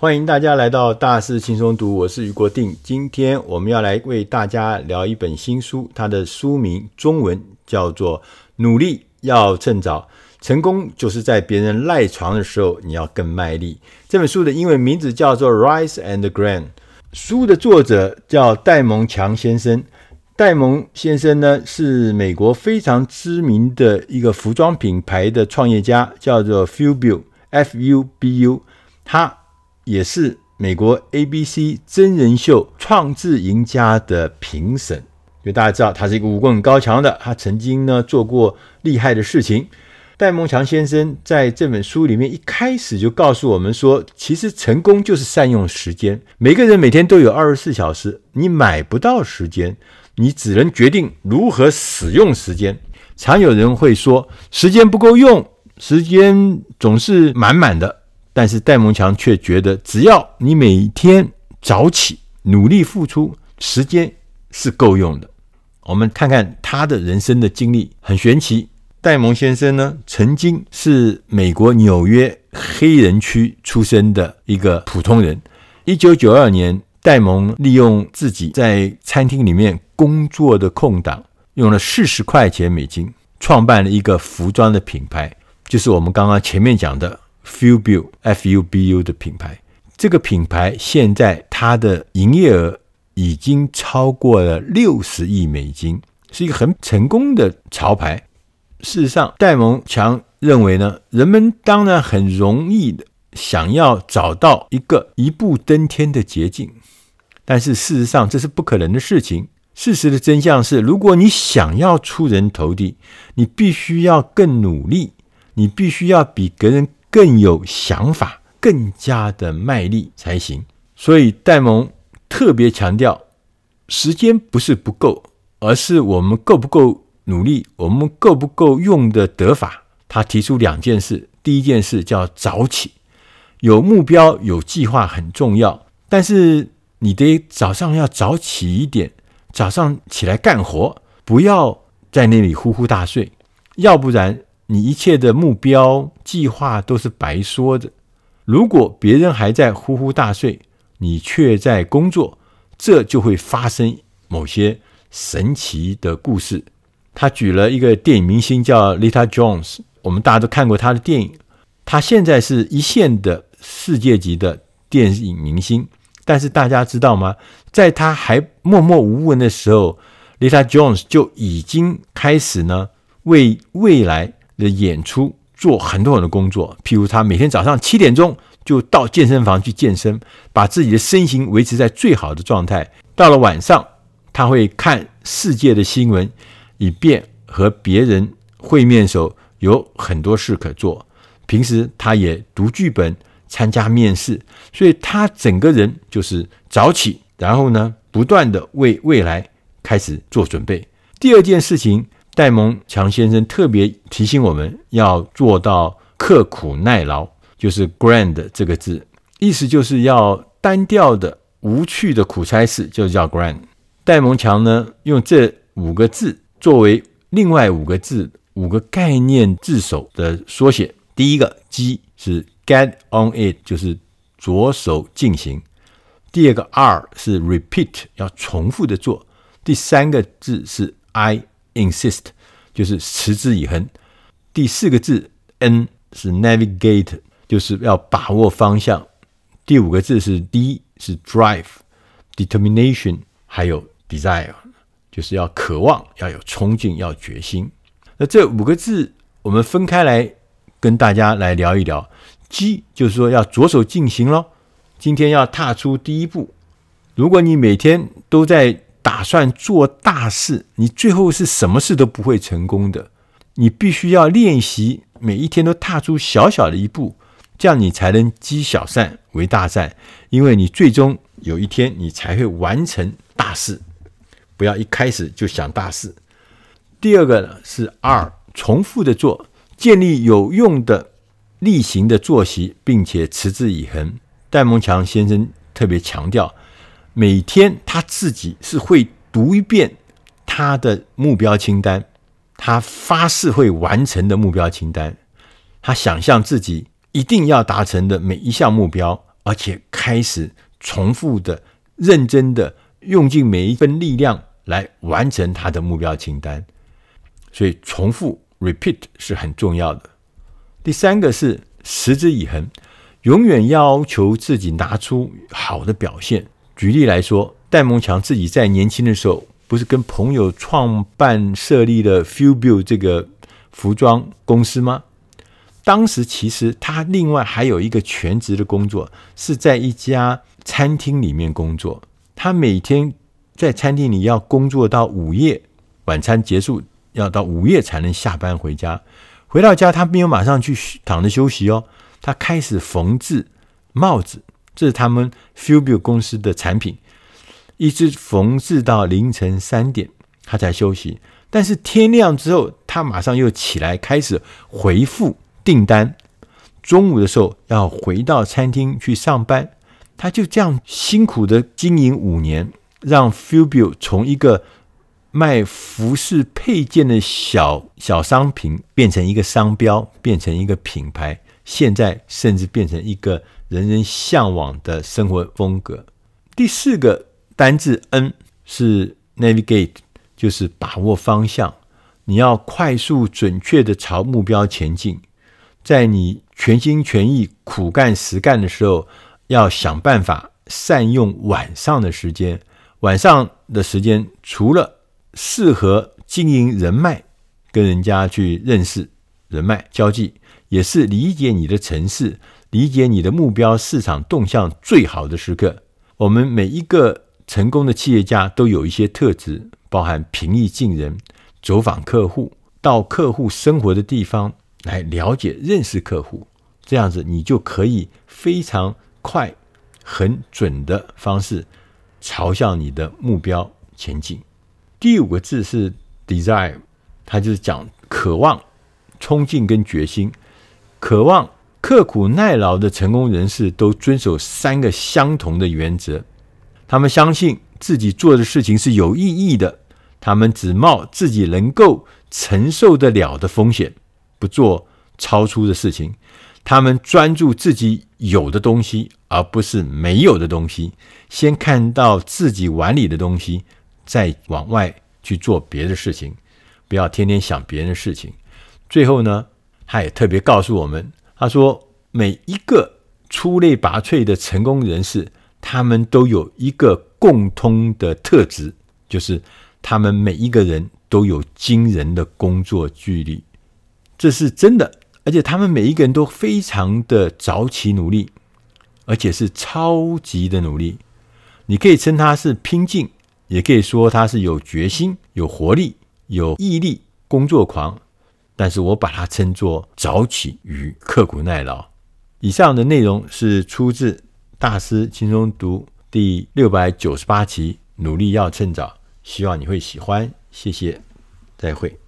欢迎大家来到大师轻松读，我是余国定。今天我们要来为大家聊一本新书，它的书名中文叫做《努力要趁早》，成功就是在别人赖床的时候，你要更卖力。这本书的英文名字叫做《Rise and Grind》，书的作者叫戴蒙强先生。戴蒙先生呢，是美国非常知名的一个服装品牌的创业家，叫做 Fubu，F-U-B-U，他。也是美国 ABC 真人秀《创智赢家》的评审，因为大家知道他是一个武功很高强的，他曾经呢做过厉害的事情。戴梦强先生在这本书里面一开始就告诉我们说，其实成功就是善用时间。每个人每天都有二十四小时，你买不到时间，你只能决定如何使用时间。常有人会说，时间不够用，时间总是满满的。但是戴蒙强却觉得，只要你每天早起，努力付出，时间是够用的。我们看看他的人生的经历，很玄奇。戴蒙先生呢，曾经是美国纽约黑人区出生的一个普通人。一九九二年，戴蒙利用自己在餐厅里面工作的空档，用了四十块钱美金，创办了一个服装的品牌，就是我们刚刚前面讲的。Fubu F U B U 的品牌，这个品牌现在它的营业额已经超过了六十亿美金，是一个很成功的潮牌。事实上，戴蒙强认为呢，人们当然很容易的想要找到一个一步登天的捷径，但是事实上这是不可能的事情。事实的真相是，如果你想要出人头地，你必须要更努力，你必须要比别人。更有想法，更加的卖力才行。所以戴蒙特别强调，时间不是不够，而是我们够不够努力，我们够不够用的得法。他提出两件事：第一件事叫早起，有目标、有计划很重要，但是你得早上要早起一点，早上起来干活，不要在那里呼呼大睡，要不然。你一切的目标计划都是白说的。如果别人还在呼呼大睡，你却在工作，这就会发生某些神奇的故事。他举了一个电影明星叫 Lita Jones，我们大家都看过他的电影。他现在是一线的世界级的电影明星，但是大家知道吗？在他还默默无闻的时候，Lita Jones 就已经开始呢，为未来。的演出做很多很多工作，譬如他每天早上七点钟就到健身房去健身，把自己的身形维持在最好的状态。到了晚上，他会看世界的新闻，以便和别人会面时候有很多事可做。平时他也读剧本、参加面试，所以他整个人就是早起，然后呢，不断地为未来开始做准备。第二件事情。戴蒙强先生特别提醒我们要做到刻苦耐劳，就是 “grand” 这个字，意思就是要单调的、无趣的苦差事就叫 “grand”。戴蒙强呢，用这五个字作为另外五个字、五个概念字首的缩写。第一个 G 是 get on it，就是着手进行；第二个 R 是 repeat，要重复的做；第三个字是 I。Insist 就是持之以恒。第四个字 N 是 Navigate，就是要把握方向。第五个字是 D 是 Drive，Determination，还有 Desire，就是要渴望，要有冲劲，要决心。那这五个字我们分开来跟大家来聊一聊。G 就是说要着手进行咯，今天要踏出第一步。如果你每天都在打算做大事，你最后是什么事都不会成功的。你必须要练习，每一天都踏出小小的一步，这样你才能积小善为大善。因为你最终有一天你才会完成大事。不要一开始就想大事。第二个呢是二重复的做，建立有用的例行的作息，并且持之以恒。戴蒙强先生特别强调。每天他自己是会读一遍他的目标清单，他发誓会完成的目标清单，他想象自己一定要达成的每一项目标，而且开始重复的、认真的用尽每一分力量来完成他的目标清单。所以，重复 （repeat） 是很重要的。第三个是持之以恒，永远要求自己拿出好的表现。举例来说，戴蒙强自己在年轻的时候，不是跟朋友创办设立了 Feelbill 这个服装公司吗？当时其实他另外还有一个全职的工作，是在一家餐厅里面工作。他每天在餐厅里要工作到午夜，晚餐结束要到午夜才能下班回家。回到家，他没有马上去躺着休息哦，他开始缝制帽子。这是他们 Feelbill 公司的产品，一直缝制到凌晨三点，他才休息。但是天亮之后，他马上又起来开始回复订单。中午的时候要回到餐厅去上班，他就这样辛苦的经营五年，让 Feelbill 从一个卖服饰配件的小小商品变成一个商标，变成一个品牌，现在甚至变成一个。人人向往的生活风格。第四个单字 N 是 navigate，就是把握方向。你要快速准确地朝目标前进。在你全心全意苦干实干的时候，要想办法善用晚上的时间。晚上的时间除了适合经营人脉，跟人家去认识人脉交际，也是理解你的城市。理解你的目标市场动向最好的时刻。我们每一个成功的企业家都有一些特质，包含平易近人、走访客户、到客户生活的地方来了解、认识客户。这样子，你就可以非常快、很准的方式朝向你的目标前进。第五个字是 desire，它就是讲渴望、冲劲跟决心，渴望。刻苦耐劳的成功人士都遵守三个相同的原则：他们相信自己做的事情是有意义的，他们只冒自己能够承受得了的风险，不做超出的事情；他们专注自己有的东西，而不是没有的东西。先看到自己碗里的东西，再往外去做别的事情，不要天天想别人的事情。最后呢，他也特别告诉我们。他说：“每一个出类拔萃的成功人士，他们都有一个共通的特质，就是他们每一个人都有惊人的工作距离。这是真的，而且他们每一个人都非常的早起努力，而且是超级的努力。你可以称他是拼劲，也可以说他是有决心、有活力、有毅力、工作狂。”但是我把它称作早起与刻苦耐劳。以上的内容是出自《大师轻松读》第六百九十八期，努力要趁早。希望你会喜欢，谢谢，再会。